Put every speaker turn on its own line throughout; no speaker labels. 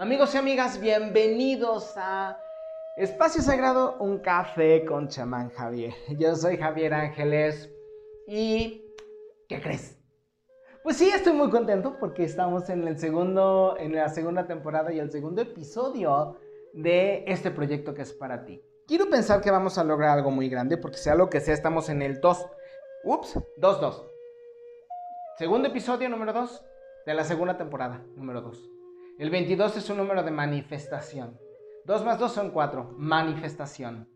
Amigos y amigas, bienvenidos a Espacio Sagrado, un café con chamán Javier. Yo soy Javier Ángeles y ¿qué crees? Pues sí, estoy muy contento porque estamos en el segundo en la segunda temporada y el segundo episodio de este proyecto que es para ti. Quiero pensar que vamos a lograr algo muy grande porque sea lo que sea, estamos en el 2. Ups, 2-2. Segundo episodio número 2 de la segunda temporada, número 2. El 22 es un número de manifestación. 2 más 2 son 4, manifestación.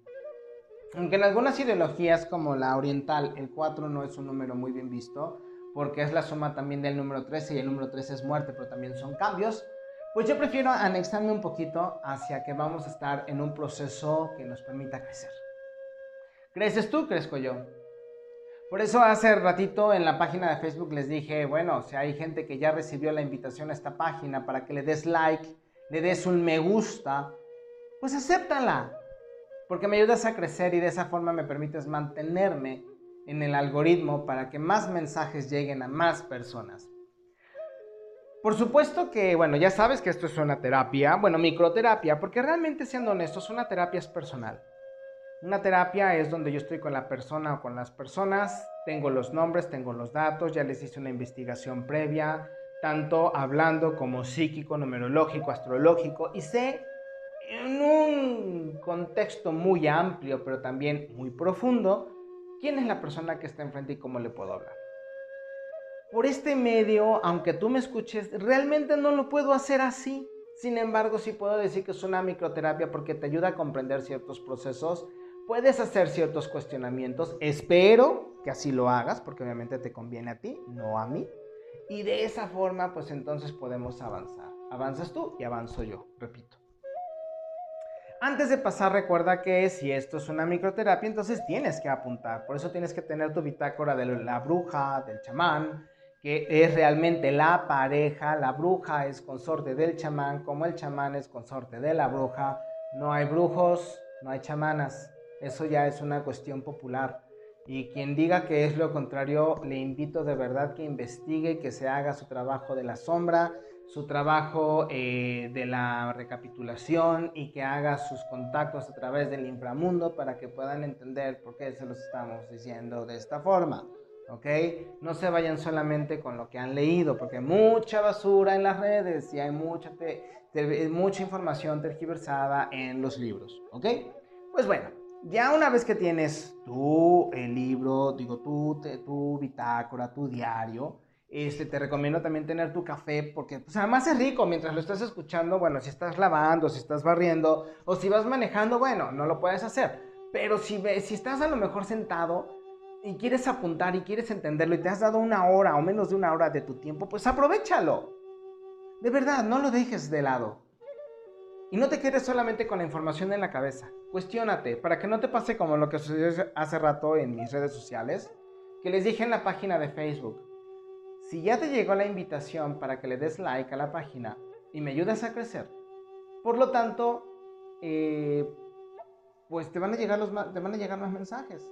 Aunque en algunas ideologías como la oriental el 4 no es un número muy bien visto, porque es la suma también del número 13 y el número 13 es muerte, pero también son cambios, pues yo prefiero anexarme un poquito hacia que vamos a estar en un proceso que nos permita crecer. ¿Creces tú? Crezco yo. Por eso hace ratito en la página de Facebook les dije, bueno, si hay gente que ya recibió la invitación a esta página para que le des like, le des un me gusta, pues acéptala, porque me ayudas a crecer y de esa forma me permites mantenerme en el algoritmo para que más mensajes lleguen a más personas. Por supuesto que, bueno, ya sabes que esto es una terapia, bueno, microterapia, porque realmente siendo honestos, una terapia es personal. Una terapia es donde yo estoy con la persona o con las personas, tengo los nombres, tengo los datos, ya les hice una investigación previa, tanto hablando como psíquico, numerológico, astrológico, y sé en un contexto muy amplio, pero también muy profundo, quién es la persona que está enfrente y cómo le puedo hablar. Por este medio, aunque tú me escuches, realmente no lo puedo hacer así. Sin embargo, sí puedo decir que es una microterapia porque te ayuda a comprender ciertos procesos Puedes hacer ciertos cuestionamientos, espero que así lo hagas, porque obviamente te conviene a ti, no a mí. Y de esa forma, pues entonces podemos avanzar. Avanzas tú y avanzo yo, repito. Antes de pasar, recuerda que si esto es una microterapia, entonces tienes que apuntar. Por eso tienes que tener tu bitácora de la bruja, del chamán, que es realmente la pareja. La bruja es consorte del chamán, como el chamán es consorte de la bruja. No hay brujos, no hay chamanas. Eso ya es una cuestión popular. Y quien diga que es lo contrario, le invito de verdad que investigue, que se haga su trabajo de la sombra, su trabajo eh, de la recapitulación y que haga sus contactos a través del inframundo para que puedan entender por qué se los estamos diciendo de esta forma. ¿Ok? No se vayan solamente con lo que han leído, porque hay mucha basura en las redes y hay mucha, mucha información tergiversada en los libros. ¿Ok? Pues bueno, ya una vez que tienes tu el libro, digo, tu, tu bitácora, tu diario, este, te recomiendo también tener tu café porque pues, además es rico mientras lo estás escuchando, bueno, si estás lavando, si estás barriendo o si vas manejando, bueno, no lo puedes hacer. Pero si, si estás a lo mejor sentado y quieres apuntar y quieres entenderlo y te has dado una hora o menos de una hora de tu tiempo, pues aprovechalo. De verdad, no lo dejes de lado. Y no te quedes solamente con la información en la cabeza. Cuestiónate para que no te pase como lo que sucedió hace rato en mis redes sociales, que les dije en la página de Facebook. Si ya te llegó la invitación para que le des like a la página y me ayudas a crecer, por lo tanto, eh, pues te van, a llegar los, te van a llegar más mensajes.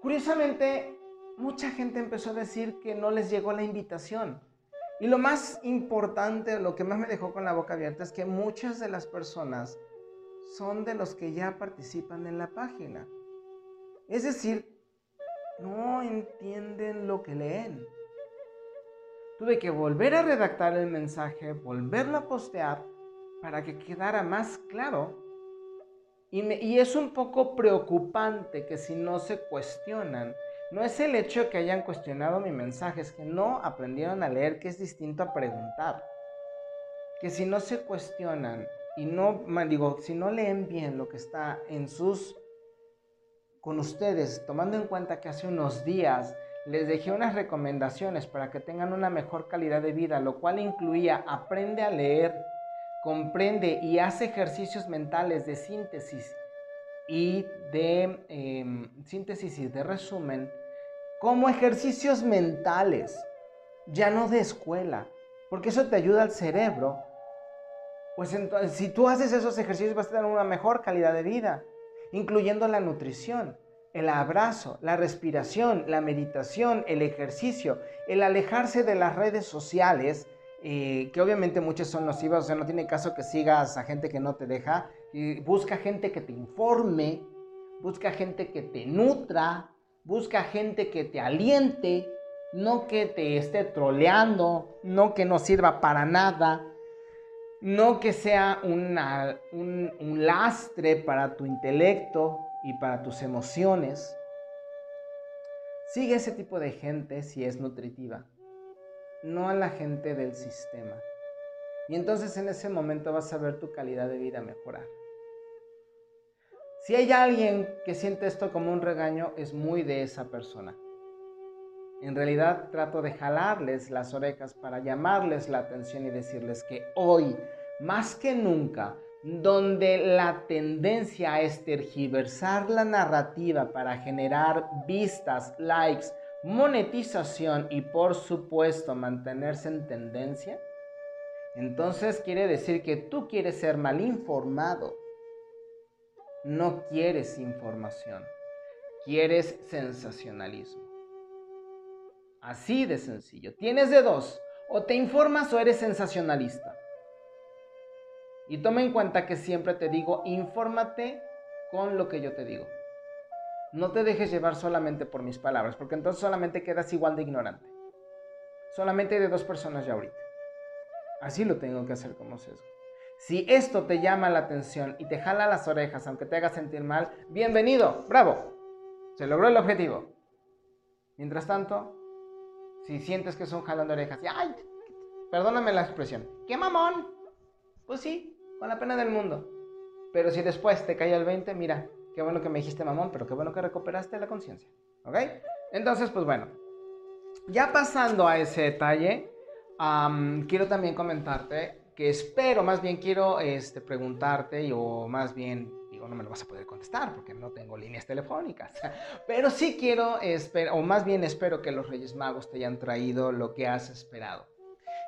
Curiosamente, mucha gente empezó a decir que no les llegó la invitación. Y lo más importante, lo que más me dejó con la boca abierta es que muchas de las personas son de los que ya participan en la página. Es decir, no entienden lo que leen. Tuve que volver a redactar el mensaje, volverlo a postear para que quedara más claro. Y, y es un poco preocupante que si no se cuestionan, no es el hecho que hayan cuestionado mi mensaje, es que no aprendieron a leer, que es distinto a preguntar. Que si no se cuestionan y no, digo, si no leen bien lo que está en sus, con ustedes, tomando en cuenta que hace unos días les dejé unas recomendaciones para que tengan una mejor calidad de vida, lo cual incluía aprende a leer, comprende y hace ejercicios mentales de síntesis y de em, síntesis y de resumen como ejercicios mentales, ya no de escuela, porque eso te ayuda al cerebro. Pues entonces, si tú haces esos ejercicios vas a tener una mejor calidad de vida, incluyendo la nutrición, el abrazo, la respiración, la meditación, el ejercicio, el alejarse de las redes sociales eh, que obviamente muchas son nocivas, o sea, no tiene caso que sigas a gente que no te deja, busca gente que te informe, busca gente que te nutra, busca gente que te aliente, no que te esté troleando, no que no sirva para nada, no que sea un, un lastre para tu intelecto y para tus emociones. Sigue ese tipo de gente si es nutritiva no a la gente del sistema. Y entonces en ese momento vas a ver tu calidad de vida mejorar. Si hay alguien que siente esto como un regaño, es muy de esa persona. En realidad trato de jalarles las orejas para llamarles la atención y decirles que hoy, más que nunca, donde la tendencia es tergiversar la narrativa para generar vistas, likes, monetización y por supuesto mantenerse en tendencia, entonces quiere decir que tú quieres ser mal informado. No quieres información, quieres sensacionalismo. Así de sencillo. Tienes de dos, o te informas o eres sensacionalista. Y toma en cuenta que siempre te digo, infórmate con lo que yo te digo. No te dejes llevar solamente por mis palabras, porque entonces solamente quedas igual de ignorante. Solamente de dos personas ya ahorita. Así lo tengo que hacer como sesgo. Si esto te llama la atención y te jala las orejas, aunque te haga sentir mal, bienvenido, bravo. Se logró el objetivo. Mientras tanto, si sientes que jalón de orejas, ay, perdóname la expresión, ¡qué mamón! Pues sí, con la pena del mundo. Pero si después te cae el 20, mira, Qué bueno que me dijiste mamón, pero qué bueno que recuperaste la conciencia. ¿Ok? Entonces, pues bueno, ya pasando a ese detalle, quiero también comentarte que espero, más bien quiero este, preguntarte, o más bien, digo, no me lo vas a poder contestar porque no tengo líneas telefónicas, pero sí quiero, o más bien espero que los Reyes Magos te hayan traído lo que has esperado.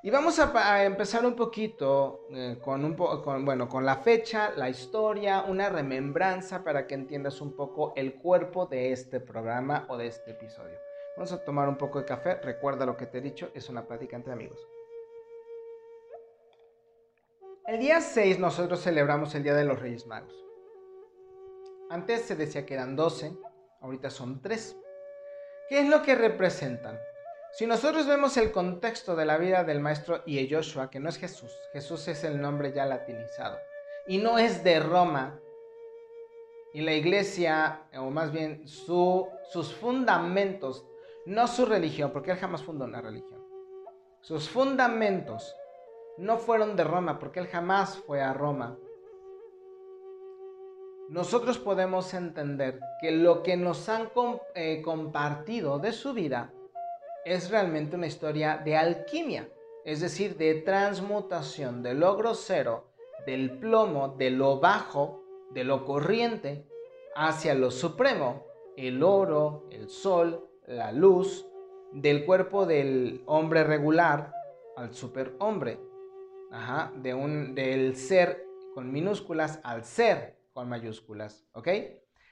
Y vamos a, empezar un poquito eh, con, un con, bueno, con la fecha, la historia, una remembranza para que entiendas un poco el cuerpo de este programa o de este episodio. Vamos a tomar un poco de café. Recuerda lo que te he dicho, es una plática entre amigos. El día 6 nosotros celebramos el Día de los Reyes Magos. Antes se decía que eran 12, ahorita son 3. ¿Qué es lo que representan? Si nosotros vemos el contexto de la vida del maestro y Joshua, que no es Jesús, Jesús es el nombre ya latinizado, y no es de Roma, y la iglesia, o más bien sus fundamentos, no su religión, porque él jamás fundó una religión, sus fundamentos no fueron de Roma, porque él jamás fue a Roma. Nosotros podemos entender que lo que nos han eh, compartido de su vida es realmente una historia de alquimia, es decir, de transmutación de lo grosero, del plomo, de lo bajo, de lo corriente, hacia lo supremo, el oro, el sol, la luz, del cuerpo del hombre regular al superhombre, Ajá, de un, del ser con minúsculas al ser con mayúsculas, ¿ok?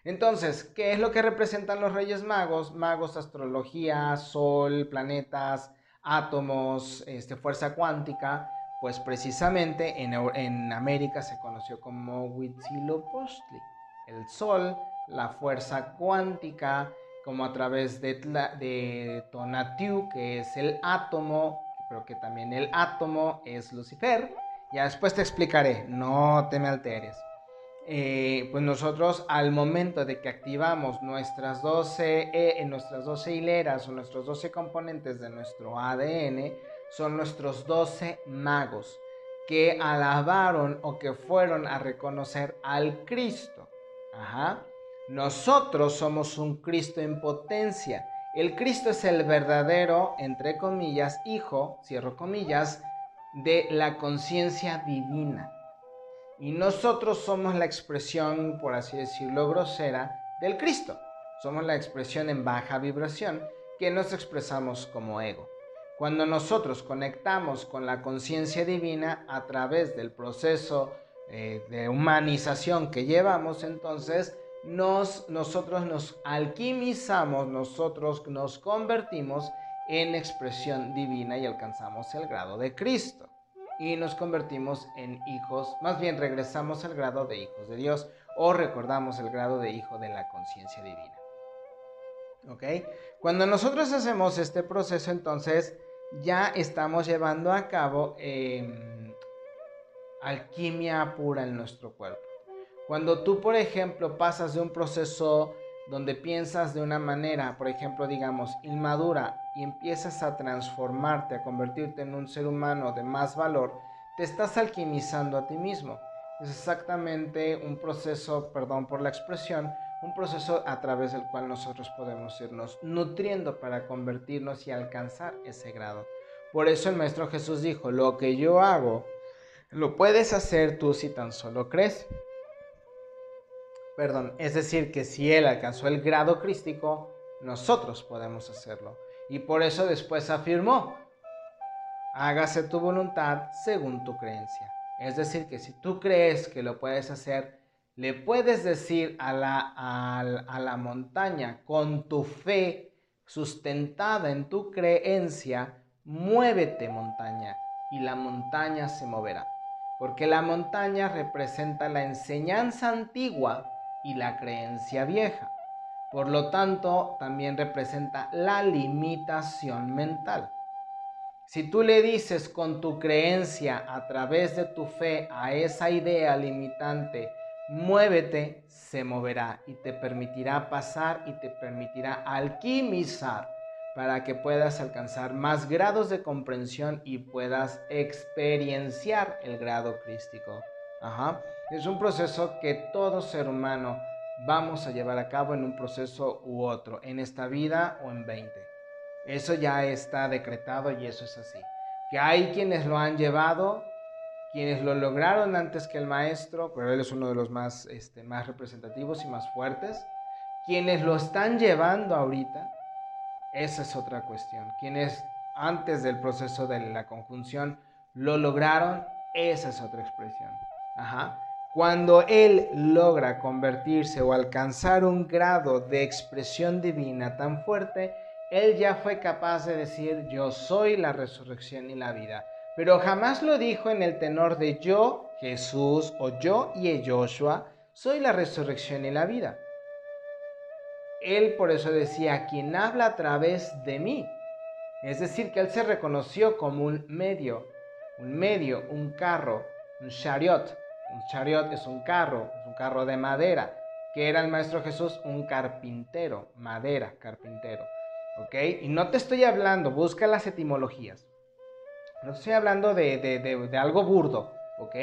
Entonces, ¿qué es lo que representan los Reyes Magos? Magos, astrología, sol, planetas, átomos, este, fuerza cuántica. Pues precisamente en, en América se conoció como Huitzilopochtli. El sol, la fuerza cuántica, como a través de, de Tonatiuh, que es el átomo, pero que también el átomo es Lucifer. Ya después te explicaré, no te me alteres. Eh, pues nosotros al momento de que activamos nuestras 12, eh, nuestras 12 hileras o nuestros 12 componentes de nuestro ADN, son nuestros 12 magos que alabaron o que fueron a reconocer al Cristo. Ajá. Nosotros somos un Cristo en potencia. El Cristo es el verdadero, entre comillas, hijo, cierro comillas, de la conciencia divina. Y nosotros somos la expresión, por así decirlo, grosera del Cristo. Somos la expresión en baja vibración que nos expresamos como ego. Cuando nosotros conectamos con la conciencia divina a través del proceso eh, de humanización que llevamos, entonces nos, nosotros nos alquimizamos, nosotros nos convertimos en expresión divina y alcanzamos el grado de Cristo. Y nos convertimos en hijos, más bien regresamos al grado de hijos de Dios o recordamos el grado de hijo de la conciencia divina. ¿Ok? Cuando nosotros hacemos este proceso, entonces ya estamos llevando a cabo em, alquimia pura en nuestro cuerpo. Cuando tú, por ejemplo, pasas de un proceso donde piensas de una manera, por ejemplo, digamos, inmadura, y empiezas a transformarte, a convertirte en un ser humano de más valor, te estás alquimizando a ti mismo. Es exactamente un proceso, perdón por la expresión, un proceso a través del cual nosotros podemos irnos nutriendo para convertirnos y alcanzar ese grado. Por eso el Maestro Jesús dijo, lo que yo hago, lo puedes hacer tú si tan solo crees. Perdón, es decir, que si Él alcanzó el grado crístico, nosotros podemos hacerlo. Y por eso después afirmó, hágase tu voluntad según tu creencia. Es decir, que si tú crees que lo puedes hacer, le puedes decir a la, a la montaña con tu fe sustentada en tu creencia, muévete montaña, y la montaña se moverá. Porque la montaña representa la enseñanza antigua y la creencia vieja. Por lo tanto, también representa la limitación mental. Si tú le dices con tu creencia a través de tu fe a esa idea limitante, muévete, se moverá y te permitirá pasar y te permitirá alquimizar para que puedas alcanzar más grados de comprensión y puedas experienciar el grado crístico. Es un proceso que todo ser humano vamos a llevar a cabo en un proceso u otro, en esta vida o en 20. Eso ya está decretado y eso es así. Que hay quienes lo han llevado, quienes lo lograron antes que el maestro, pero él es uno de los más, este, más representativos y más fuertes. Quienes lo están llevando ahorita, esa es otra cuestión. Quienes antes del proceso de la conjunción lo lograron, esa es otra expresión. Cuando Él logra convertirse o alcanzar un grado de expresión divina tan fuerte, Él ya fue capaz de decir, yo soy la resurrección y la vida. Pero jamás lo dijo en el tenor de yo, Jesús, o yo y Joshua, soy la resurrección y la vida. Él por eso decía, quien habla a través de mí. Es decir, que Él se reconoció como un medio, un medio, un carro, un chariot, un chariot es un carro, es un carro de madera. que era el Maestro Jesús? Un carpintero, madera, carpintero. ¿Ok? Y no te estoy hablando, busca las etimologías. No estoy hablando de, de algo burdo. ¿Ok?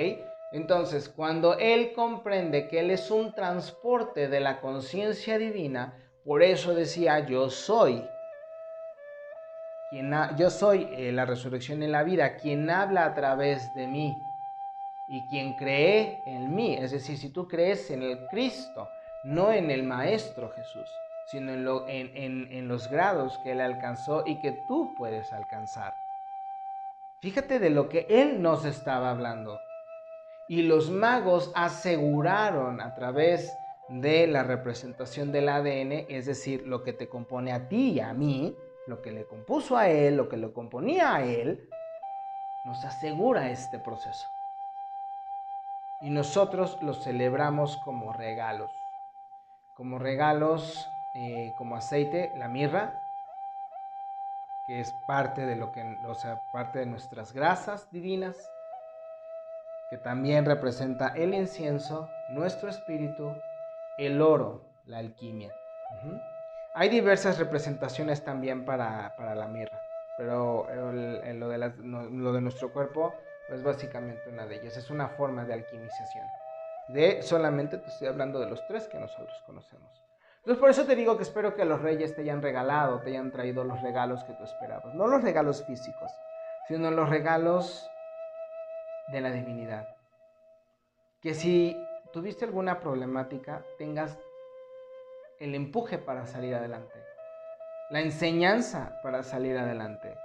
Entonces, cuando Él comprende que Él es un transporte de la conciencia divina, por eso decía, yo soy. Quien yo soy eh, la resurrección en la vida, quien habla a través de mí y quien cree en mí. Es decir, si tú crees en el Cristo, no en el Maestro Jesús, sino en, lo, en, los grados que Él alcanzó y que tú puedes alcanzar. Fíjate de lo que Él nos estaba hablando. Y los magos aseguraron a través de la representación del ADN, es decir, lo que te compone a ti y a mí, lo que le compuso a Él, lo que le componía a Él, nos asegura este proceso y nosotros los celebramos como regalos. Como regalos, eh, como aceite, la mirra, que es parte de lo que, o sea, parte de nuestras grasas divinas, que también representa el incienso, nuestro espíritu, el oro, la alquimia. Hay diversas representaciones también para, la mirra, pero lo, de lo de nuestro cuerpo es básicamente una de ellas. Es una forma de alquimización. De solamente te estoy hablando de los tres que nosotros conocemos. Entonces por eso te digo que espero que los reyes te hayan regalado, te hayan traído los regalos que tú esperabas. No los regalos físicos, sino los regalos de la divinidad. Que si tuviste alguna problemática, tengas el empuje para salir adelante, la enseñanza para salir adelante,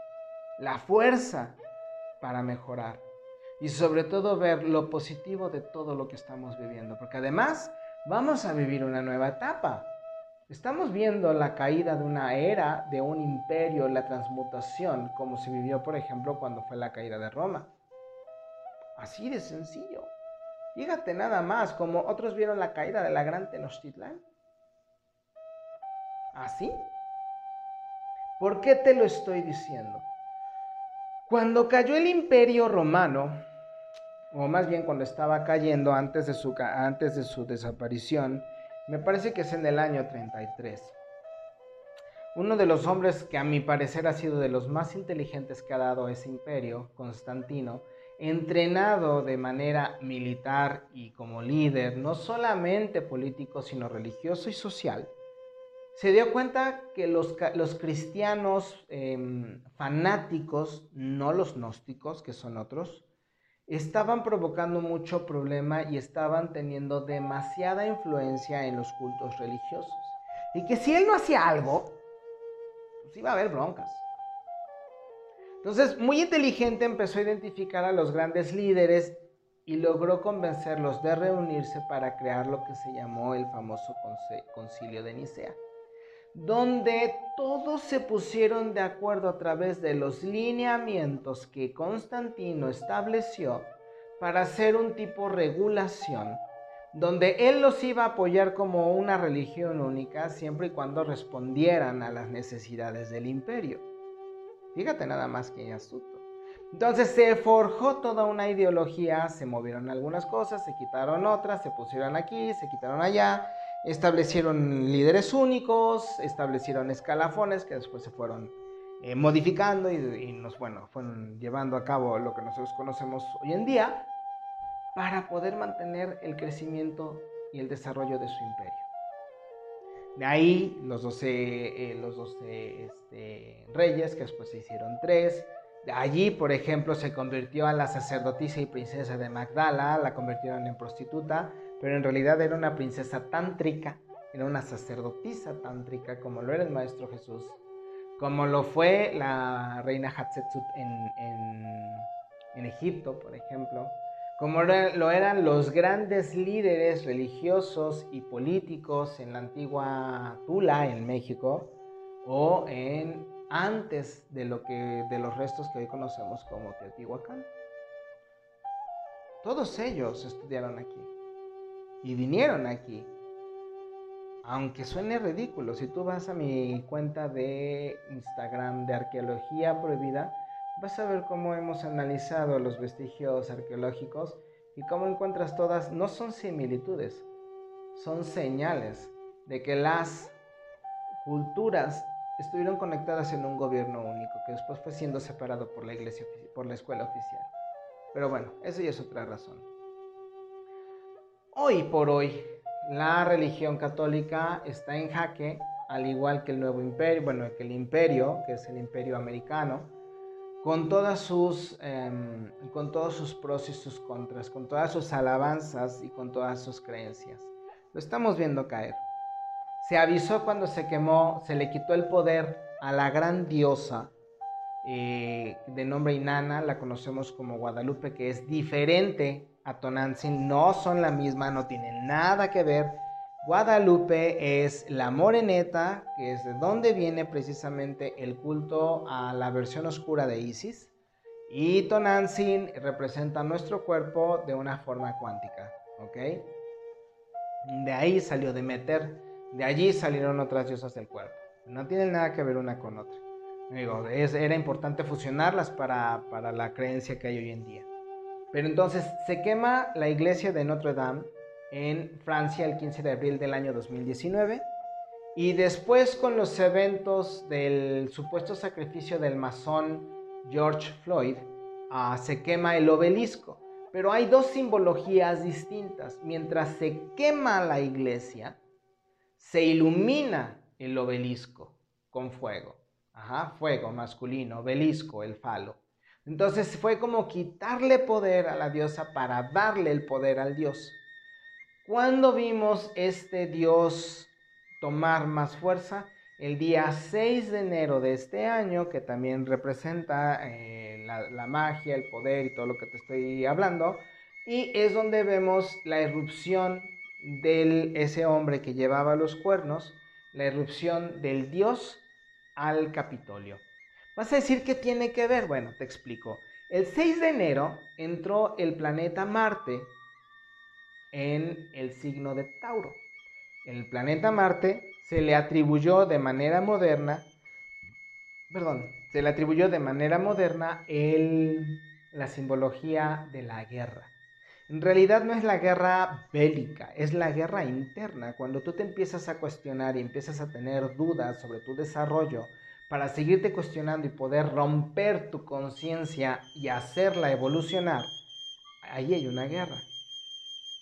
la fuerza para mejorar y sobre todo ver lo positivo de todo lo que estamos viviendo, porque además vamos a vivir una nueva etapa. Estamos viendo la caída de una era, de un imperio, la transmutación, como se vivió, por ejemplo, cuando fue la caída de Roma. Así de sencillo. Fíjate nada más, como otros vieron la caída de la gran Tenochtitlan. ¿Así? ¿Por qué te lo estoy diciendo? Cuando cayó el imperio romano, o más bien cuando estaba cayendo antes de su, antes de su desaparición, me parece que es en el año 33. Uno de los hombres que a mi parecer ha sido de los más inteligentes que ha dado ese imperio, Constantino, entrenado de manera militar y como líder, no solamente político, sino religioso y social, se dio cuenta que los, los cristianos em, fanáticos, no los gnósticos, que son otros, estaban provocando mucho problema y estaban teniendo demasiada influencia en los cultos religiosos. Y que si él no hacía algo, pues iba a haber broncas. Entonces, muy inteligente empezó a identificar a los grandes líderes y logró convencerlos de reunirse para crear lo que se llamó el famoso concilio de Nicea, donde todos se pusieron de acuerdo a través de los lineamientos que Constantino estableció para hacer un tipo regulación, donde él los iba a apoyar como una religión única siempre y cuando respondieran a las necesidades del imperio. Fíjate nada más que astuto. Entonces se forjó toda una ideología, se movieron algunas cosas, se quitaron otras, se pusieron aquí, se quitaron allá, establecieron líderes únicos, establecieron escalafones que después se fueron eh, modificando y, nos bueno, fueron llevando a cabo lo que nosotros conocemos hoy en día para poder mantener el crecimiento y el desarrollo de su imperio. De ahí los 12, eh, los este, reyes, que después se hicieron tres. De allí, por ejemplo, se convirtió a la sacerdotisa y princesa de Magdala, la convirtieron en prostituta, pero en realidad era una princesa tántrica, era una sacerdotisa tántrica, como lo era el Maestro Jesús, como lo fue la reina Hatshepsut en, Egipto, por ejemplo como lo eran los grandes líderes religiosos y políticos en la antigua Tula, en México, o en antes de, lo que, de los restos que hoy conocemos como Teotihuacán. Todos ellos estudiaron aquí y vinieron aquí. Aunque suene ridículo, si tú vas a mi cuenta de Instagram de Arqueología Prohibida, vas a ver cómo hemos analizado los vestigios arqueológicos y cómo encuentras todas, no son similitudes, son señales de que las culturas estuvieron conectadas en un gobierno único, que después fue siendo separado por la iglesia, por la escuela oficial. Pero bueno, eso ya es otra razón. Hoy por hoy, la religión católica está en jaque, al igual que el nuevo imperio, bueno, que el imperio, que es el imperio americano, con, todas sus, em, con todos sus pros y sus contras, con todas sus alabanzas y con todas sus creencias. Lo estamos viendo caer. Se avisó cuando se quemó, se le quitó el poder a la gran diosa eh, de nombre Inanna, la conocemos como Guadalupe, que es diferente a no son la misma, no tienen nada que ver Guadalupe es la moreneta, que es de donde viene precisamente el culto a la versión oscura de Isis. Y Tonantzin representa nuestro cuerpo de una forma cuántica, ¿ok? De ahí salió Demeter, de allí salieron otras diosas del cuerpo. No tienen nada que ver una con otra. Digo, era importante fusionarlas para, para la creencia que hay hoy en día. Pero entonces se quema la iglesia de Notre Dame en Francia el 15 de abril del año 2019. Y después con los eventos del supuesto sacrificio del masón George Floyd, ah, se quema el obelisco. Pero hay dos simbologías distintas. Mientras se quema la iglesia, se ilumina el obelisco con fuego. Ajá, fuego masculino, obelisco, el falo. Entonces fue como quitarle poder a la diosa para darle el poder al dios. ¿Cuándo vimos este Dios tomar más fuerza? El día 6 de enero de este año, que también representa eh, la, magia, el poder y todo lo que te estoy hablando, y es donde vemos la erupción de ese hombre que llevaba los cuernos, la irrupción del dios al Capitolio. Vas a decir qué tiene que ver. Bueno, te explico. El 6 de enero entró el planeta Marte en el signo de Tauro. El planeta Marte se le atribuyó de manera moderna, perdón, se le atribuyó de manera moderna el, la simbología de la guerra. En realidad no es la guerra bélica, es la guerra interna. Cuando tú te empiezas a cuestionar y empiezas a tener dudas sobre tu desarrollo, para seguirte cuestionando y poder romper tu conciencia y hacerla evolucionar, ahí hay una guerra.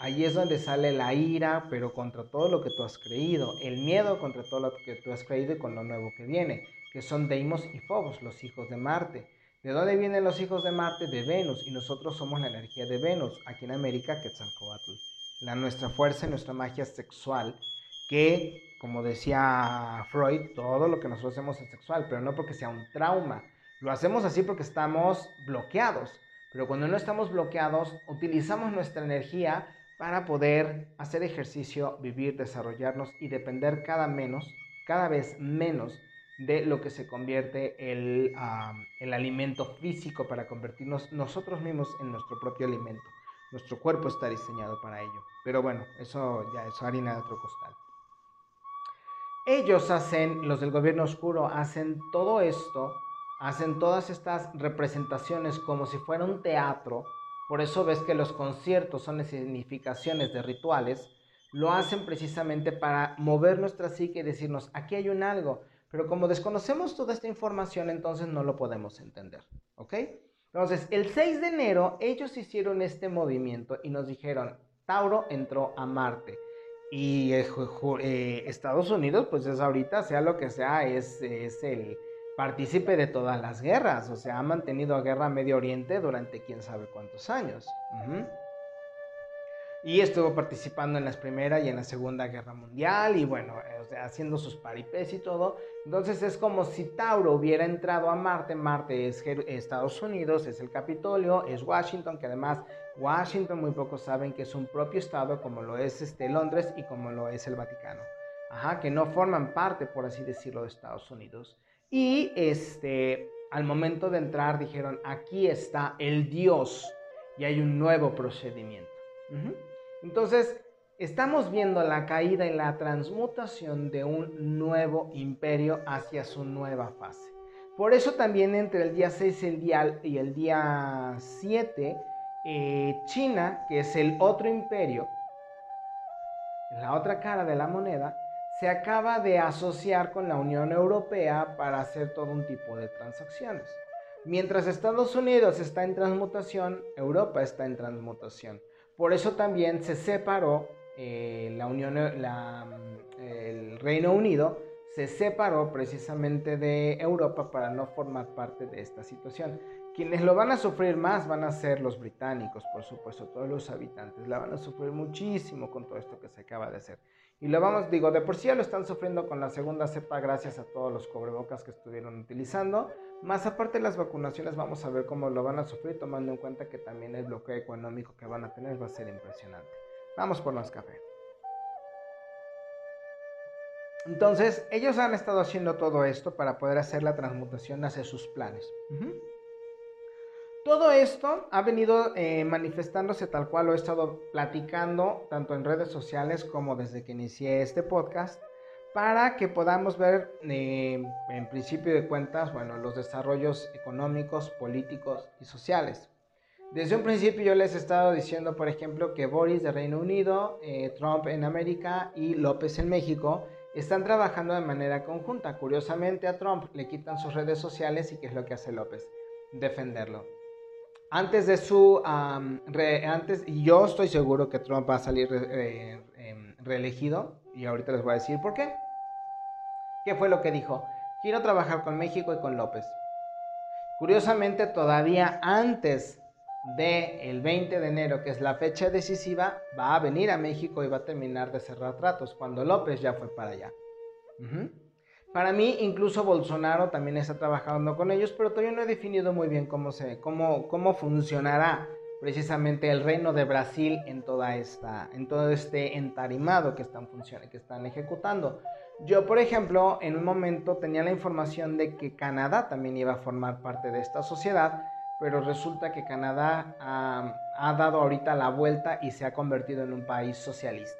Ahí es donde sale la ira, pero contra todo lo que tú has creído, el miedo contra todo lo que tú has creído y con lo nuevo que viene, que son Deimos y Phobos, los hijos de Marte. ¿De dónde vienen los hijos de Marte? De Venus, y nosotros somos la energía de Venus, aquí en América, Quetzalcoatl. La nuestra fuerza y nuestra magia sexual, que, como decía Freud, todo lo que nosotros hacemos es sexual, pero no porque sea un trauma. Lo hacemos así porque estamos bloqueados. Pero cuando no estamos bloqueados, utilizamos nuestra energía para poder hacer ejercicio, vivir, desarrollarnos y depender cada menos, cada vez menos de lo que se convierte el, el alimento físico para convertirnos nosotros mismos en nuestro propio alimento. Nuestro cuerpo está diseñado para ello. Pero bueno, eso ya es harina de otro costal. Ellos hacen, los del gobierno oscuro, hacen todo esto, hacen todas estas representaciones como si fuera un teatro por eso ves que los conciertos son significaciones de rituales, lo hacen precisamente para mover nuestra psique y decirnos, aquí hay un algo, pero como desconocemos toda esta información, entonces no lo podemos entender, ¿ok? Entonces, el 6 de enero ellos hicieron este movimiento y nos dijeron, Tauro entró a Marte. Y eh, eh, Estados Unidos, pues es ahorita, sea lo que sea, es, es el, partícipe de todas las guerras, o sea, ha mantenido a guerra Medio Oriente durante quién sabe cuántos años. Y estuvo participando en la Primera y en la Segunda Guerra Mundial y bueno, haciendo sus paripés y todo. Entonces es como si Tauro hubiera entrado a Marte. Marte es Estados Unidos, es el Capitolio, es Washington, que además Washington muy pocos saben que es un propio estado como lo es este Londres y como lo es el Vaticano. Ajá, que no forman parte, por así decirlo, de Estados Unidos. Y este, al momento de entrar dijeron, aquí está el Dios y hay un nuevo procedimiento. Entonces, estamos viendo la caída y la transmutación de un nuevo imperio hacia su nueva fase. Por eso también entre el día 6 el día, y el día 7, eh, China, que es el otro imperio, la otra cara de la moneda, se acaba de asociar con la Unión Europea para hacer todo un tipo de transacciones. Mientras Estados Unidos está en transmutación, Europa está en transmutación. Por eso también se separó eh, la Unión, el Reino Unido, se separó precisamente de Europa para no formar parte de esta situación. Quienes lo van a sufrir más van a ser los británicos, por supuesto, todos los habitantes. La van a sufrir muchísimo con todo esto que se acaba de hacer. Y lo vamos, digo, de por sí ya lo están sufriendo con la segunda cepa gracias a todos los cobrebocas que estuvieron utilizando. Más aparte de las vacunaciones, vamos a ver cómo lo van a sufrir, tomando en cuenta que también el bloqueo económico que van a tener va a ser impresionante. Vamos por más café. Entonces, ellos han estado haciendo todo esto para poder hacer la transmutación hacia sus planes. Todo esto ha venido eh, manifestándose tal cual lo he estado platicando, tanto en redes sociales como desde que inicié este podcast, para que podamos ver, eh, en principio de cuentas, bueno, los desarrollos económicos, políticos y sociales. Desde un principio yo les he estado diciendo, por ejemplo, que Boris de Reino Unido, eh, Trump en América y López en México están trabajando de manera conjunta. Curiosamente a Trump le quitan sus redes sociales y ¿qué es lo que hace López? Defenderlo antes de su, antes, y yo estoy seguro que Trump va a salir eh, em, reelegido, y ahorita les voy a decir por qué. ¿Qué fue lo que dijo? Quiero trabajar con México y con López. Curiosamente, todavía antes del el 20 de enero, que es la fecha decisiva, va a venir a México y va a terminar de cerrar tratos, cuando López ya fue para allá. Para mí, incluso Bolsonaro también está trabajando con ellos, pero todavía no he definido muy bien cómo, se, cómo, cómo funcionará precisamente el reino de Brasil en, toda esta, en todo este entarimado que están, que están ejecutando. Yo, por ejemplo, en un momento tenía la información de que Canadá también iba a formar parte de esta sociedad, pero resulta que Canadá ha dado ahorita la vuelta y se ha convertido en un país socialista.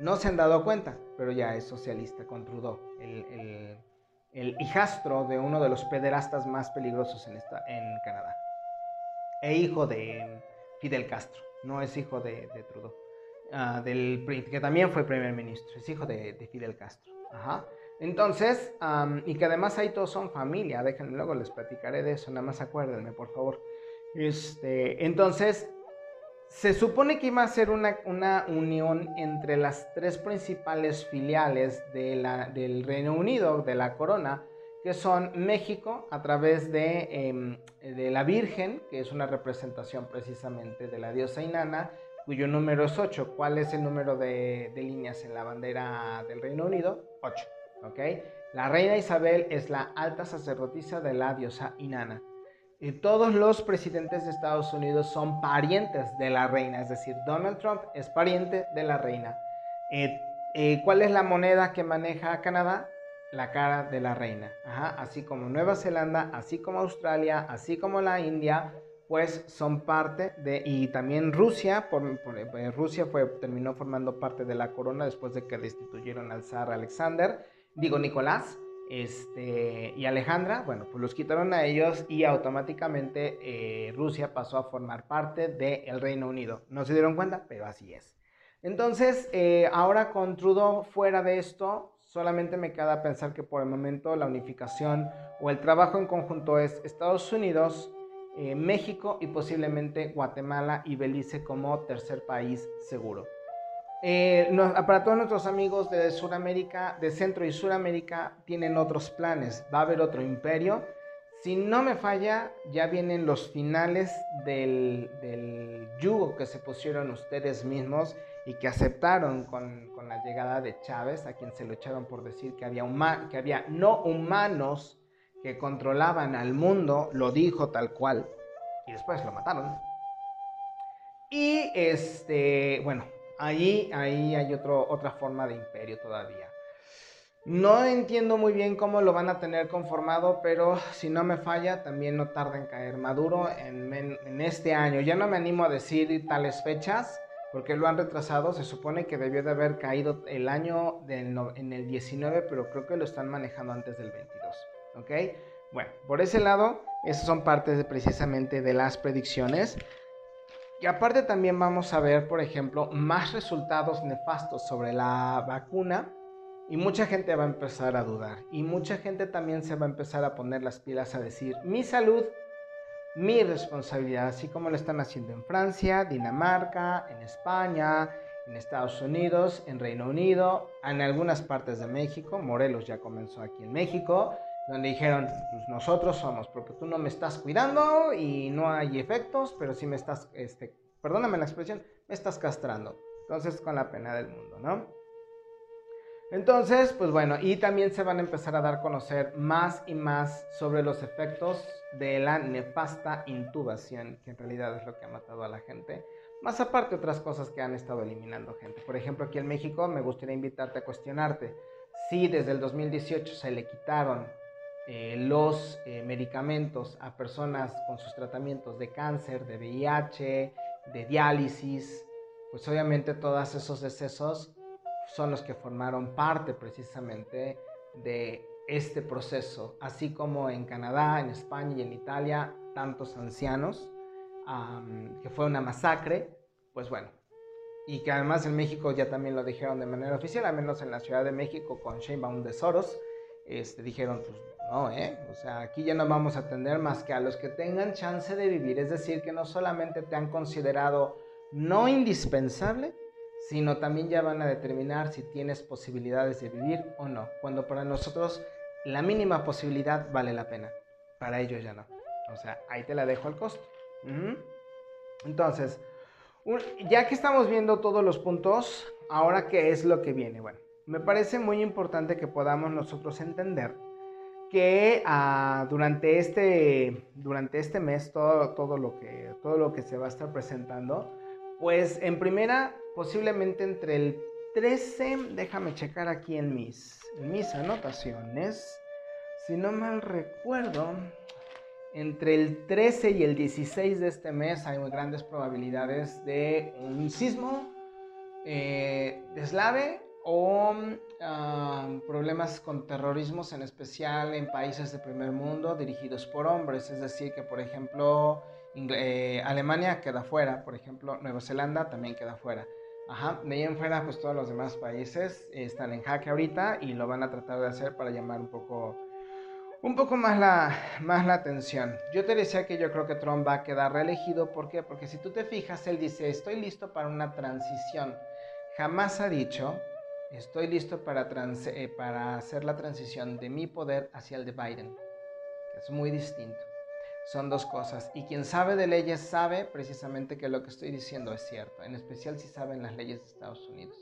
No se han dado cuenta, pero ya es socialista con Trudeau, el, hijastro de uno de los pederastas más peligrosos en, esta, en Canadá. E hijo de Fidel Castro, no es hijo de, Trudeau, ah, del, que también fue primer ministro, es hijo de, Fidel Castro. Ajá. Entonces, y que además ahí todos son familia, déjenme, luego les platicaré de eso, nada más acuérdenme, por favor. Este, entonces, se supone que iba a ser una, unión entre las tres principales filiales del Reino Unido, de la corona, que son México a través em, de, la Virgen, que es una representación precisamente de la diosa Inanna, cuyo número es 8. ¿Cuál es el número de, de líneas en la bandera del Reino Unido? 8. ¿ok? La reina Isabel es la alta sacerdotisa de la diosa Inanna todos los presidentes de Estados Unidos son parientes de la reina, es decir, Donald Trump es pariente de la reina. Eh, eh, ¿Cuál es la moneda que maneja Canadá? La cara de la reina. así como Nueva Zelanda, así como Australia, así como la India, pues son parte de, y también Rusia, por, eh, Rusia fue, terminó formando parte de la corona después de que destituyeron al zar Alexander, digo Nicolás, este, y Alejandra, bueno, pues los quitaron a ellos y automáticamente eh, Rusia pasó a formar parte del Reino Unido. No se dieron cuenta, pero así es. Entonces, eh, ahora con Trudeau fuera de esto, solamente me queda pensar que por el momento la unificación o el trabajo en conjunto es Estados Unidos, eh, México y posiblemente Guatemala y Belice como tercer país seguro. Eh, para todos nuestros amigos de Sudamérica, de Centro y Sudamérica, tienen otros planes. Va a haber otro imperio. Si no me falla, ya vienen los finales del, yugo que se pusieron ustedes mismos y que aceptaron con, la llegada de Chávez, a quien se lo echaron por decir que había, que había no humanos que controlaban al mundo, lo dijo tal cual, y después lo mataron. Y este, bueno, Ahí, ahí hay otro, otra forma de imperio todavía. No entiendo muy bien cómo lo van a tener conformado, pero si no me falla, también no tarda en caer Maduro en, este año. Ya no me animo a decir tales fechas, porque lo han retrasado. Se supone que debió de haber caído el año en el 19, pero creo que lo están manejando antes del 22. ¿Ok? Bueno, por ese lado, esas son partes precisamente de las predicciones. Y aparte también vamos a ver, por ejemplo, más resultados nefastos sobre la vacuna y mucha gente va a empezar a dudar. Y mucha gente también se va a empezar a poner las pilas a decir, mi salud, mi responsabilidad, así como lo están haciendo en Francia, Dinamarca, en España, en Estados Unidos, en Reino Unido, en algunas partes de México. Morelos ya comenzó aquí en México donde dijeron, pues nosotros somos, porque tú no me estás cuidando y no hay efectos, pero sí me estás, este, perdóname la expresión, me estás castrando. Entonces, con la pena del mundo, ¿no? Entonces, pues bueno, y también se van a empezar a dar a conocer más y más sobre los efectos de la nefasta intubación, que en realidad es lo que ha matado a la gente. Más aparte otras cosas que han estado eliminando gente. Por ejemplo, aquí en México me gustaría invitarte a cuestionarte si desde el 2018 se le quitaron eh, los eh, medicamentos a personas con sus tratamientos de cáncer, de VIH, de diálisis, pues obviamente todos esos decesos son los que formaron parte precisamente de este proceso, así como en Canadá, en España y en Italia, tantos ancianos, que fue una masacre, pues bueno, y que además en México ya también lo dijeron de manera oficial, al menos en la Ciudad de México con Sheinbaum de Soros, este, dijeron, pues ¿eh? O sea, aquí ya no vamos a atender más que a los que tengan chance de vivir. Es decir, que no solamente te han considerado no indispensable, sino también ya van a determinar si tienes posibilidades de vivir o no. Cuando para nosotros la mínima posibilidad vale la pena. Para ellos ya no. O sea, ahí te la dejo al costo. Entonces, ya que estamos viendo todos los puntos, ahora qué es lo que viene. Bueno, me parece muy importante que podamos nosotros entender que ah, durante, este, durante este mes, todo, todo, lo que, todo lo que se va a estar presentando, pues en primera, posiblemente entre el 13, déjame checar aquí en mis, en mis anotaciones. Si no mal recuerdo, entre el 13 y el 16 de este mes hay grandes probabilidades de un sismo eh, deslave o ah, problemas con terrorismos, en especial en países de primer mundo dirigidos por hombres. Es decir, que por ejemplo eh, Alemania queda fuera, por ejemplo Nueva Zelanda también queda fuera. Ajá, de ahí fuera pues todos los demás países están en jaque ahorita y lo van a tratar de hacer para llamar un poco un poco más la, más la atención. Yo te decía que yo creo que Trump va a quedar reelegido. ¿Por qué? Porque si tú te fijas, él dice, estoy listo para una transición. Jamás ha dicho, estoy listo para, eh, para hacer la transición de mi poder hacia el de Biden. Es muy distinto. Son dos cosas. Y quien sabe de leyes sabe precisamente que lo que estoy diciendo es cierto. En especial si saben las leyes de Estados Unidos.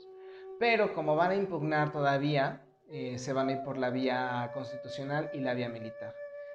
Pero como van a impugnar todavía eh, se van a ir por la vía constitucional y la vía militar.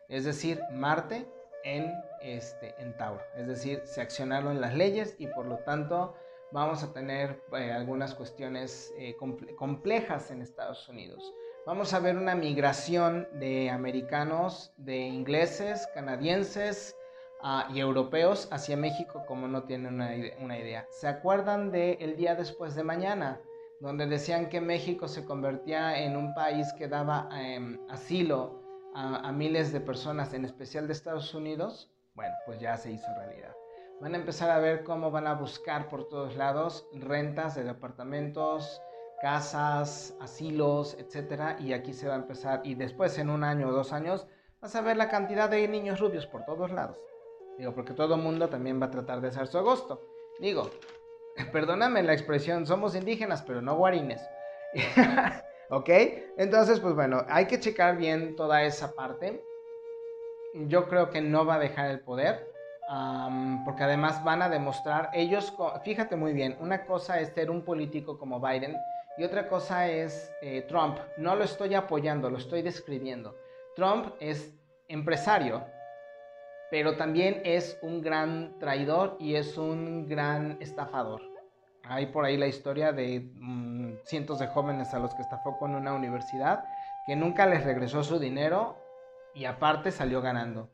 Es decir, Marte en, este, en Tauro. Es decir, se accionaron las leyes y por lo tanto vamos a tener eh, algunas cuestiones eh, complejas en Estados Unidos. Vamos a ver una migración de americanos, de ingleses, canadienses ah, y europeos hacia México como no tienen una, idea. ¿Se acuerdan del el día después de mañana? donde decían que México se convertía en un país que daba em, asilo a, miles de personas, en especial de Estados Unidos, bueno, pues ya se hizo realidad. Van a empezar a ver cómo van a buscar por todos lados rentas de departamentos, casas, asilos, etcétera, y aquí se va a empezar, y después en un año o dos años, vas a ver la cantidad de niños rubios por todos lados. Digo, porque todo mundo también va a tratar de hacer su agosto. Digo, perdóname la expresión, somos indígenas, pero no guarines. ¿Ok? Entonces, pues bueno, hay que checar bien toda esa parte. Yo creo que no va a dejar el poder, porque además van a demostrar, ellos, fíjate muy bien, una cosa es ser un político como Biden y otra cosa es eh, Trump. No lo estoy apoyando, lo estoy describiendo. Trump es empresario, pero también es un gran traidor y es un gran estafador. Hay por ahí la historia de mm, cientos de jóvenes a los que estafó con una universidad que nunca les regresó su dinero y aparte salió ganando.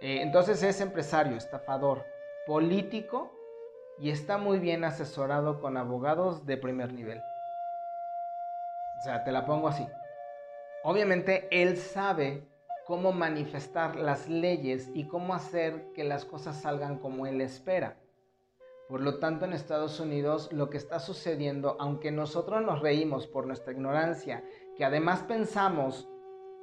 Eh, entonces es empresario, estafador, político y está muy bien asesorado con abogados de primer nivel. O sea, te la pongo así. Obviamente él sabe cómo manifestar las leyes y cómo hacer que las cosas salgan como él espera. Por lo tanto, en Estados Unidos lo que está sucediendo, aunque nosotros nos reímos por nuestra ignorancia, que además pensamos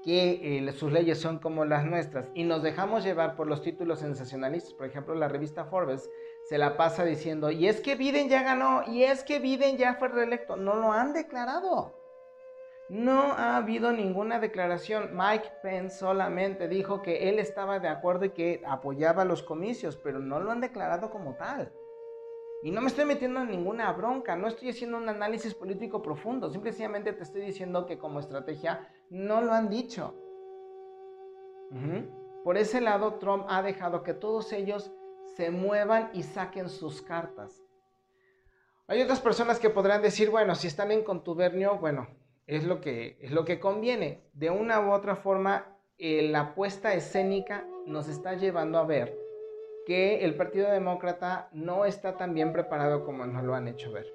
que eh, sus leyes son como las nuestras y nos dejamos llevar por los títulos sensacionalistas, por ejemplo, la revista Forbes se la pasa diciendo, y es que Biden ya ganó, y es que Biden ya fue reelecto, no lo han declarado. No ha habido ninguna declaración. Mike Pence solamente dijo que él estaba de acuerdo y que apoyaba los comicios, pero no lo han declarado como tal. Y no me estoy metiendo en ninguna bronca, no estoy haciendo un análisis político profundo, simplemente te estoy diciendo que como estrategia no lo han dicho. Por ese lado, Trump ha dejado que todos ellos se muevan y saquen sus cartas. Hay otras personas que podrán decir, bueno, si están en contubernio, bueno, es lo que, es lo que conviene. De una u otra forma, eh, la apuesta escénica nos está llevando a ver que el Partido Demócrata no está tan bien preparado como nos lo han hecho ver.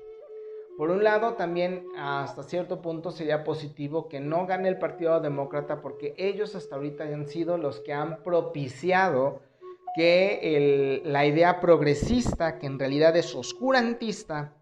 Por un lado, también hasta cierto punto sería positivo que no gane el Partido Demócrata porque ellos hasta ahorita han sido los que han propiciado que la idea progresista, que en realidad es oscurantista,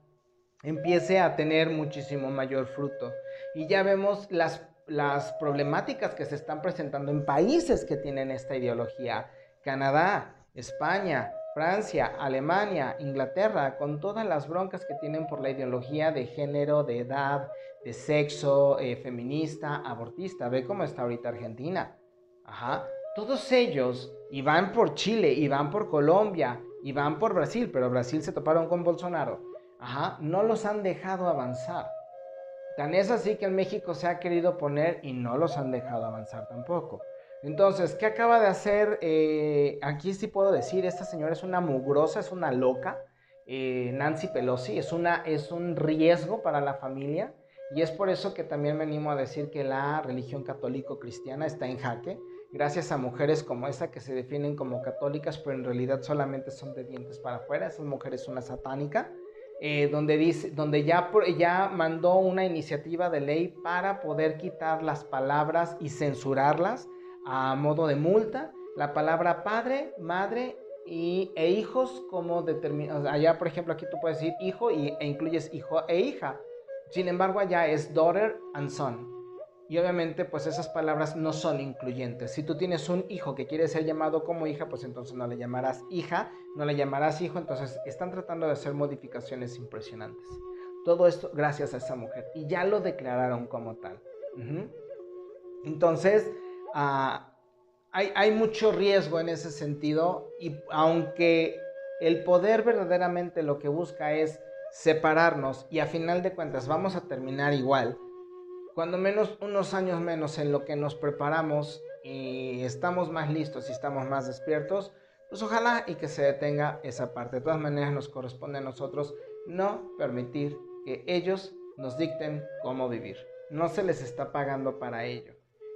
empiece a tener muchísimo mayor fruto. Y ya vemos las, las problemáticas que se están presentando en países que tienen esta ideología. Canadá, España, Francia, Alemania, Inglaterra, con todas las broncas que tienen por la ideología de género, de edad, de sexo, eh, feminista, abortista. Ve cómo está ahorita Argentina. Ajá. Todos ellos, y van por Chile, y van por Colombia, y van por Brasil, pero Brasil se toparon con Bolsonaro. Ajá. No los han dejado avanzar. Tan es así que en México se ha querido poner y no los han dejado avanzar tampoco. Entonces, ¿qué acaba de hacer? Eh, aquí sí puedo decir, esta señora es una mugrosa, es una loca, eh, Nancy Pelosi, es, una, es un riesgo para la familia. Y es por eso que también me animo a decir que la religión católico-cristiana está en jaque, gracias a mujeres como esa que se definen como católicas, pero en realidad solamente son de dientes para afuera, esa mujer es una satánica. Eh, donde, dice, donde ya, ya mandó una iniciativa de ley para poder quitar las palabras y censurarlas a modo de multa, la palabra padre, madre y, e hijos como determinados. Allá, por ejemplo, aquí tú puedes decir hijo y, e incluyes hijo e hija. Sin embargo, allá es daughter and son. Y obviamente, pues esas palabras no son incluyentes. Si tú tienes un hijo que quiere ser llamado como hija, pues entonces no le llamarás hija, no le llamarás hijo. Entonces están tratando de hacer modificaciones impresionantes. Todo esto gracias a esa mujer. Y ya lo declararon como tal. Entonces, uh, hay, mucho riesgo en ese sentido y aunque el poder verdaderamente lo que busca es separarnos y a final de cuentas vamos a terminar igual, cuando menos unos años menos en lo que nos preparamos y estamos más listos y estamos más despiertos, pues ojalá y que se detenga esa parte. De todas maneras nos corresponde a nosotros no permitir que ellos nos dicten cómo vivir. No se les está pagando para ello.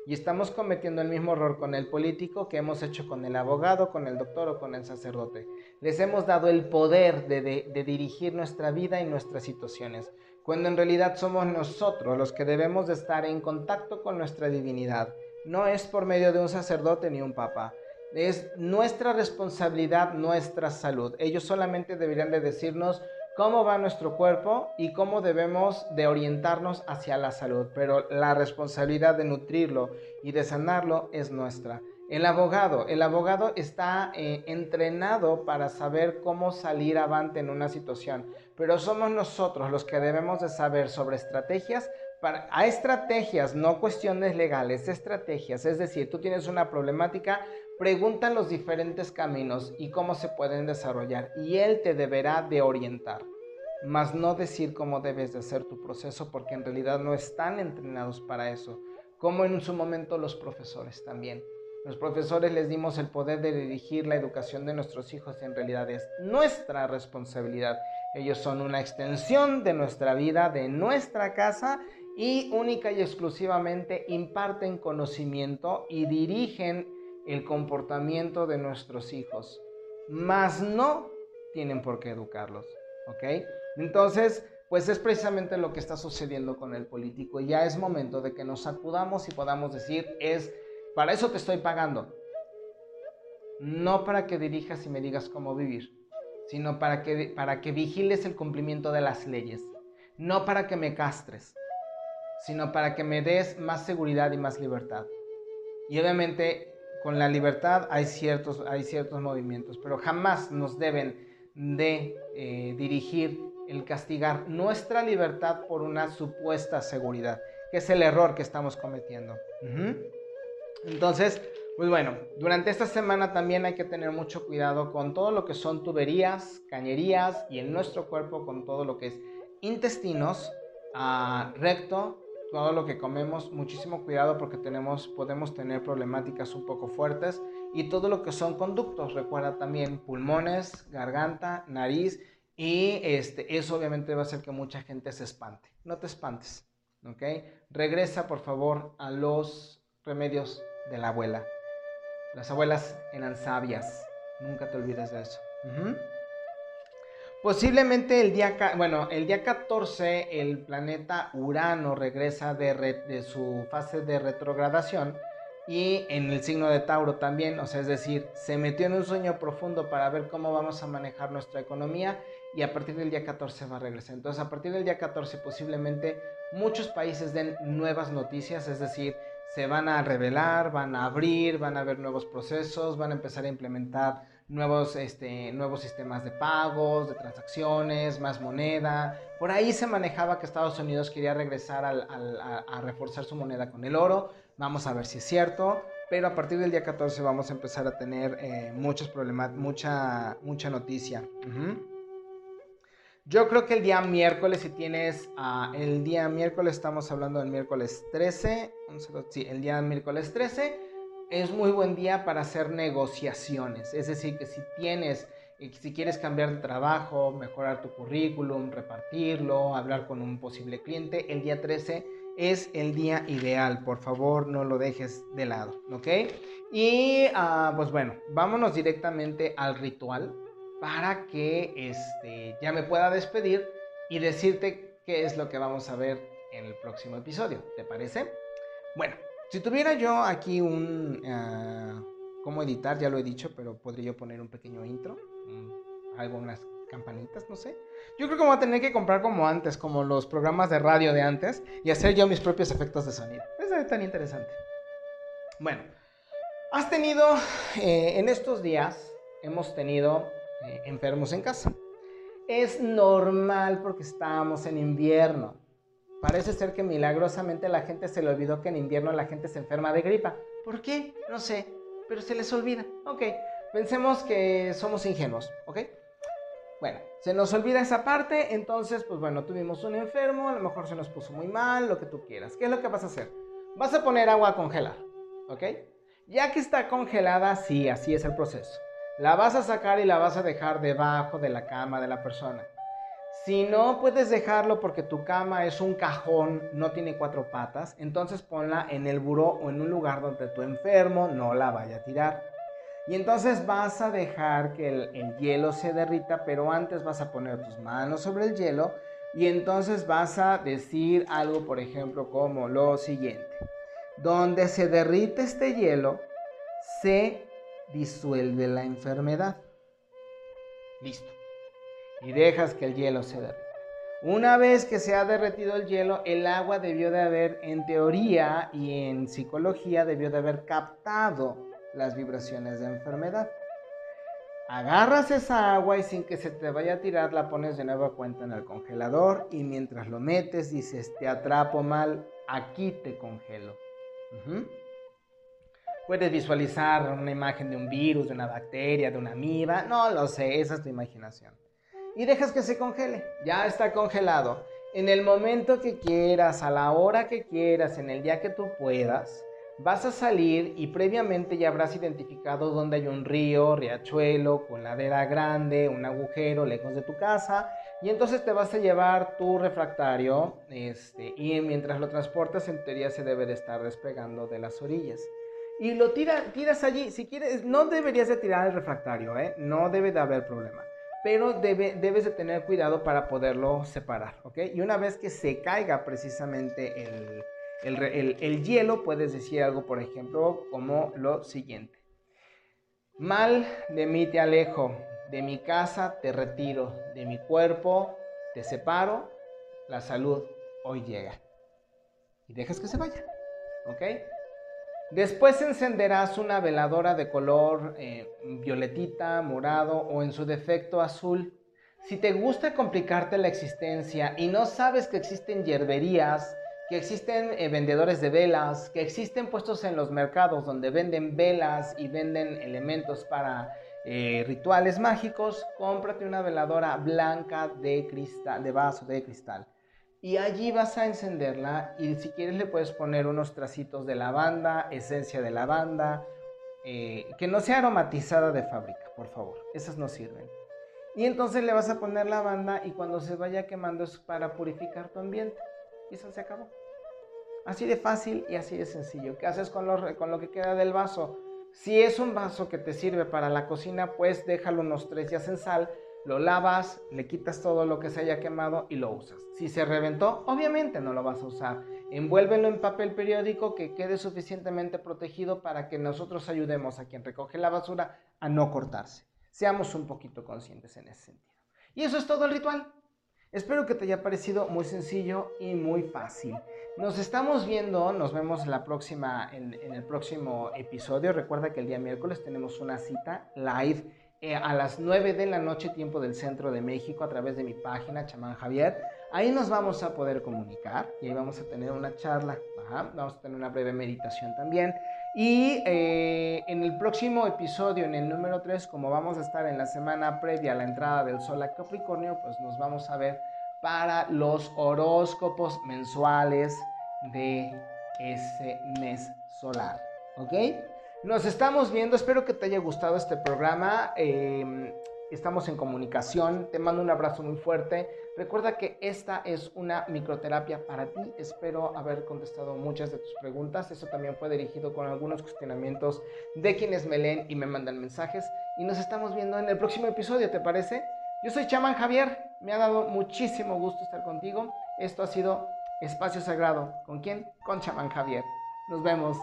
Y estamos cometiendo el mismo error con el político que hemos hecho con el abogado, con el doctor o con el sacerdote. Les hemos dado el poder de, dirigir nuestra vida y nuestras situaciones, cuando en realidad somos nosotros los que debemos de estar en contacto con nuestra divinidad. No es por medio de un sacerdote ni un papa. Es nuestra responsabilidad, nuestra salud. Ellos solamente deberían de decirnos cómo va nuestro cuerpo y cómo debemos de orientarnos hacia la salud, pero la responsabilidad de nutrirlo y de sanarlo es nuestra. El abogado, el abogado está eh, entrenado para saber cómo salir avante en una situación, pero somos nosotros los que debemos de saber sobre estrategias para, a estrategias, no cuestiones legales, estrategias. Es decir, tú tienes una problemática, pregunta los diferentes caminos y cómo se pueden desarrollar y él te deberá de orientar, mas no decir cómo debes de hacer tu proceso porque en realidad no están entrenados para eso, como en su momento los profesores también. Los profesores les dimos el poder de dirigir la educación de nuestros hijos y en realidad es nuestra responsabilidad. Ellos son una extensión de nuestra vida, de nuestra casa y única y exclusivamente imparten conocimiento y dirigen el comportamiento de nuestros hijos, mas no tienen por qué educarlos, ¿ok? Entonces, pues es precisamente lo que está sucediendo con el político. Ya es momento de que nos acudamos y podamos decir, es, para eso te estoy pagando. No para que dirijas y me digas cómo vivir, sino para que, para que vigiles el cumplimiento de las leyes. No para que me castres, sino para que me des más seguridad y más libertad. Y obviamente con la libertad hay ciertos, hay ciertos movimientos, pero jamás nos deben de eh, dirigir el castigar nuestra libertad por una supuesta seguridad, que es el error que estamos cometiendo. Entonces, pues bueno, durante esta semana también hay que tener mucho cuidado con todo lo que son tuberías, cañerías y en nuestro cuerpo con todo lo que es intestinos, ah, recto, todo lo que comemos, muchísimo cuidado porque tenemos, podemos tener problemáticas un poco fuertes y todo lo que son conductos, recuerda también pulmones, garganta, nariz y este, eso obviamente va a hacer que mucha gente se espante. No te espantes, ¿ok? Regresa por favor a los remedios de la abuela. Las abuelas eran sabias, nunca te olvides de eso. Posiblemente el día, bueno, el día 14 el planeta Urano regresa de, su fase de retrogradación y en el signo de Tauro también, o sea, es decir, se metió en un sueño profundo para ver cómo vamos a manejar nuestra economía y a partir del día 14 va a regresar. Entonces, a partir del día 14 posiblemente muchos países den nuevas noticias, es decir, se van a revelar, van a abrir, van a haber nuevos procesos, van a empezar a implementar nuevos, este, nuevos sistemas de pagos, de transacciones, más moneda. Por ahí se manejaba que Estados Unidos quería regresar a, reforzar su moneda con el oro. Vamos a ver si es cierto. Pero a partir del día 14 vamos a empezar a tener eh, muchos problemas, mucha, mucha noticia. Yo creo que el día miércoles, si tienes, ah, el día miércoles, estamos hablando del miércoles 13, sí, el día miércoles 13, es muy buen día para hacer negociaciones. Es decir, que si tienes si quieres cambiar de trabajo, mejorar tu currículum, repartirlo, hablar con un posible cliente, el día 13 es el día ideal. Por favor, no lo dejes de lado, ¿ok? Y ah, pues bueno, vámonos directamente al ritual para que este, ya me pueda despedir y decirte qué es lo que vamos a ver en el próximo episodio. ¿Te parece? Bueno, si tuviera yo aquí un... Uh, cómo editar, ya lo he dicho, pero podría yo poner un pequeño intro, algunas campanitas, no sé. Yo creo que voy a tener que comprar como antes, como los programas de radio de antes, y hacer yo mis propios efectos de sonido. Es tan interesante. Bueno, has tenido, eh, en estos días, hemos tenido eh, enfermos en casa. Es normal porque estamos en invierno. Parece ser que milagrosamente la gente se le olvidó que en invierno la gente se enferma de gripa. ¿Por qué? No sé, pero se les olvida. Ok, pensemos que somos ingenuos, ¿ok? Bueno, se nos olvida esa parte, entonces, pues bueno, tuvimos un enfermo, a lo mejor se nos puso muy mal, lo que tú quieras. ¿Qué es lo que vas a hacer? Vas a poner agua a congelar, ¿ok? Ya que está congelada, sí, así es el proceso. La vas a sacar y la vas a dejar debajo de la cama de la persona. Si no puedes dejarlo porque tu cama es un cajón, no tiene cuatro patas, entonces ponla en el buró o en un lugar donde tu enfermo no la vaya a tirar. Y entonces vas a dejar que el, hielo se derrita, pero antes vas a poner tus manos sobre el hielo y entonces vas a decir algo, por ejemplo, como lo siguiente. Donde se derrite este hielo, se disuelve la enfermedad. Listo. Y dejas que el hielo se derrita. Una vez que se ha derretido el hielo, el agua debió de haber, en teoría y en psicología, debió de haber captado las vibraciones de enfermedad. Agarras esa agua y sin que se te vaya a tirar la pones de nuevo a cuenta en el congelador y mientras lo metes dices, te atrapo mal, aquí te congelo. Puedes visualizar una imagen de un virus, de una bacteria, de una amiba. No lo sé, esa es tu imaginación. Y dejas que se congele. Ya está congelado. En el momento que quieras, a la hora que quieras, en el día que tú puedas, vas a salir y previamente ya habrás identificado dónde hay un río, riachuelo, con ladera grande, un agujero lejos de tu casa. Y entonces te vas a llevar tu refractario este, y mientras lo transportas en teoría se debe de estar despegando de las orillas y lo tiras allí. Si quieres, no deberías de tirar el refractario, ¿eh? no debe de haber problema. Pero debes de tener cuidado para poderlo separar, ¿ok? Y una vez que se caiga precisamente el, el, el hielo, puedes decir algo, por ejemplo, como lo siguiente. Mal de mí te alejo, de mi casa te retiro, de mi cuerpo te separo, la salud hoy llega. Y dejas que se vaya, ¿ok? Después encenderás una veladora de color eh, violetita, morado o en su defecto azul. Si te gusta complicarte la existencia y no sabes que existen hierberías, que existen eh, vendedores de velas, que existen puestos en los mercados donde venden velas y venden elementos para eh, rituales mágicos, cómprate una veladora blanca de cristal, de vaso de cristal y allí vas a encenderla y si quieres le puedes poner unos tracitos de lavanda, esencia de lavanda, eh, que no sea aromatizada de fábrica, por favor, esas no sirven. Y entonces le vas a poner lavanda y cuando se vaya quemando es para purificar tu ambiente. Y eso se acabó. Así de fácil y así de sencillo. ¿Qué haces con lo, con lo que queda del vaso? Si es un vaso que te sirve para la cocina, pues déjalo unos tres días en sal lo lavas, le quitas todo lo que se haya quemado y lo usas. Si se reventó, obviamente no lo vas a usar. Envuélvelo en papel periódico que quede suficientemente protegido para que nosotros ayudemos a quien recoge la basura a no cortarse. Seamos un poquito conscientes en ese sentido. Y eso es todo el ritual. Espero que te haya parecido muy sencillo y muy fácil. Nos estamos viendo, nos vemos la próxima, en, en el próximo episodio. Recuerda que el día miércoles tenemos una cita live eh, a las 9 de la noche, tiempo del centro de México, a través de mi página, Chamán Javier. Ahí nos vamos a poder comunicar y ahí vamos a tener una charla, vamos a tener una breve meditación también. Y eh, en el próximo episodio, en el número 3, como vamos a estar en la semana previa a la entrada del Sol a Capricornio, pues nos vamos a ver para los horóscopos mensuales de ese mes solar. ¿Ok? Nos estamos viendo, espero que te haya gustado este programa. Em, estamos en comunicación. Te mando un abrazo muy fuerte. Recuerda que esta es una microterapia para ti. Espero haber contestado muchas de tus preguntas. Eso también fue dirigido con algunos cuestionamientos de quienes me leen y me mandan mensajes. Y nos estamos viendo en el próximo episodio, ¿te parece? Yo soy Chamán Javier. Me ha dado muchísimo gusto estar contigo. Esto ha sido Espacio Sagrado. ¿Con quién? Con Chamán Javier. Nos vemos.